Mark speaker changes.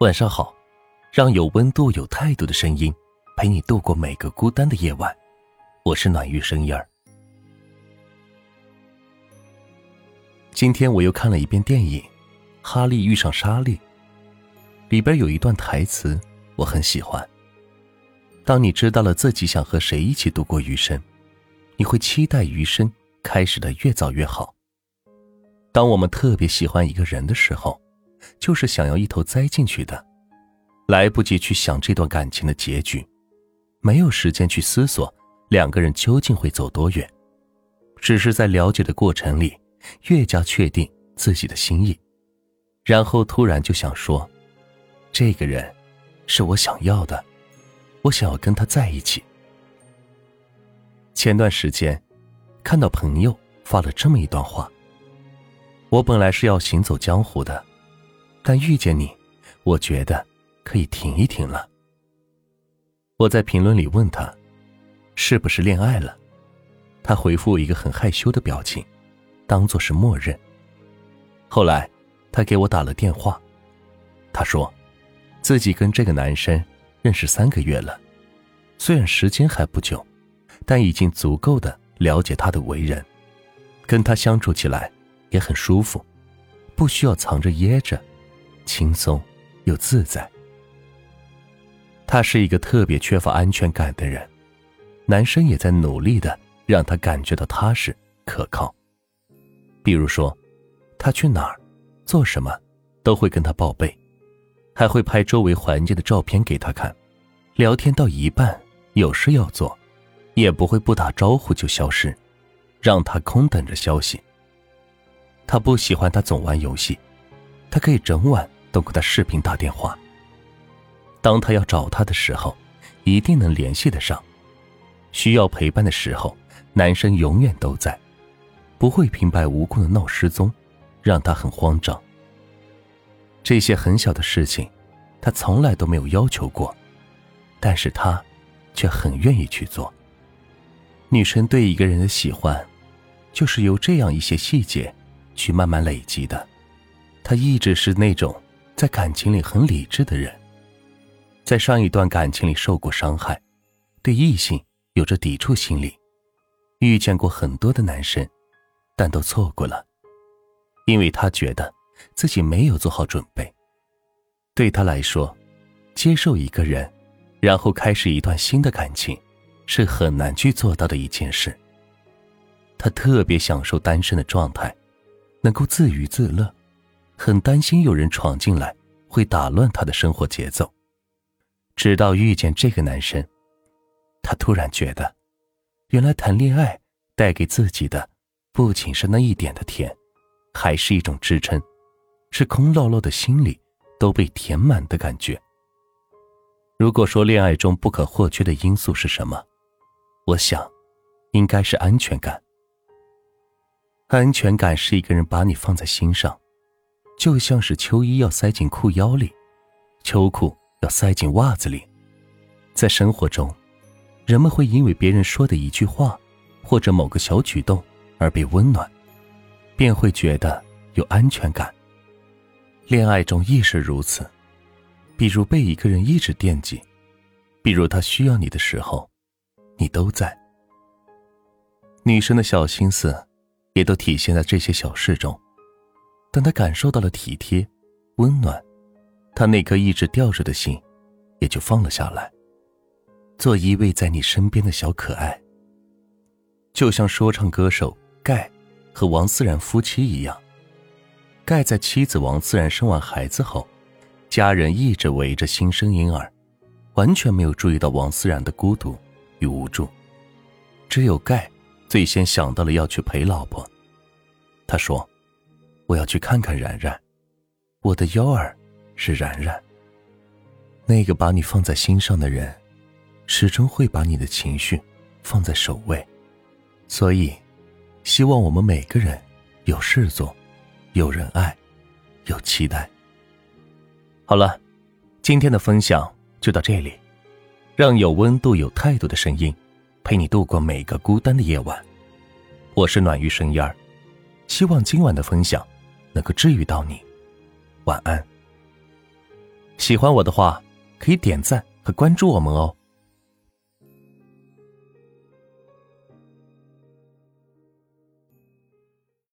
Speaker 1: 晚上好，让有温度、有态度的声音陪你度过每个孤单的夜晚。我是暖玉声音儿。今天我又看了一遍电影《哈利遇上莎莉》，里边有一段台词我很喜欢。当你知道了自己想和谁一起度过余生，你会期待余生开始的越早越好。当我们特别喜欢一个人的时候。就是想要一头栽进去的，来不及去想这段感情的结局，没有时间去思索两个人究竟会走多远，只是在了解的过程里，越加确定自己的心意，然后突然就想说，这个人是我想要的，我想要跟他在一起。前段时间，看到朋友发了这么一段话，我本来是要行走江湖的。但遇见你，我觉得可以停一停了。我在评论里问他，是不是恋爱了？他回复一个很害羞的表情，当做是默认。后来，他给我打了电话，他说，自己跟这个男生认识三个月了，虽然时间还不久，但已经足够的了解他的为人，跟他相处起来也很舒服，不需要藏着掖着。轻松又自在。他是一个特别缺乏安全感的人，男生也在努力的让他感觉到踏实可靠。比如说，他去哪儿、做什么，都会跟他报备，还会拍周围环境的照片给他看。聊天到一半有事要做，也不会不打招呼就消失，让他空等着消息。他不喜欢他总玩游戏，他可以整晚。都给他视频打电话。当他要找他的时候，一定能联系得上。需要陪伴的时候，男生永远都在，不会平白无故的闹失踪，让他很慌张。这些很小的事情，他从来都没有要求过，但是他却很愿意去做。女生对一个人的喜欢，就是由这样一些细节去慢慢累积的。他一直是那种。在感情里很理智的人，在上一段感情里受过伤害，对异性有着抵触心理，遇见过很多的男生，但都错过了，因为他觉得自己没有做好准备。对他来说，接受一个人，然后开始一段新的感情，是很难去做到的一件事。他特别享受单身的状态，能够自娱自乐。很担心有人闯进来会打乱他的生活节奏。直到遇见这个男生，他突然觉得，原来谈恋爱带给自己的不仅是那一点的甜，还是一种支撑，是空落落的心里都被填满的感觉。如果说恋爱中不可或缺的因素是什么，我想，应该是安全感。安全感是一个人把你放在心上。就像是秋衣要塞进裤腰里，秋裤要塞进袜子里。在生活中，人们会因为别人说的一句话，或者某个小举动而被温暖，便会觉得有安全感。恋爱中亦是如此，比如被一个人一直惦记，比如他需要你的时候，你都在。女生的小心思，也都体现在这些小事中。当他感受到了体贴、温暖，他那颗一直吊着的心，也就放了下来，做依偎在你身边的小可爱。就像说唱歌手盖和王思然夫妻一样，盖在妻子王思然生完孩子后，家人一直围着新生婴儿，完全没有注意到王思然的孤独与无助。只有盖最先想到了要去陪老婆，他说。我要去看看然然，我的幺儿是然然。那个把你放在心上的人，始终会把你的情绪放在首位。所以，希望我们每个人有事做，有人爱，有期待。好了，今天的分享就到这里，让有温度、有态度的声音陪你度过每个孤单的夜晚。我是暖玉声音儿，希望今晚的分享。能够治愈到你，晚安。喜欢我的话，可以点赞和关注我们哦。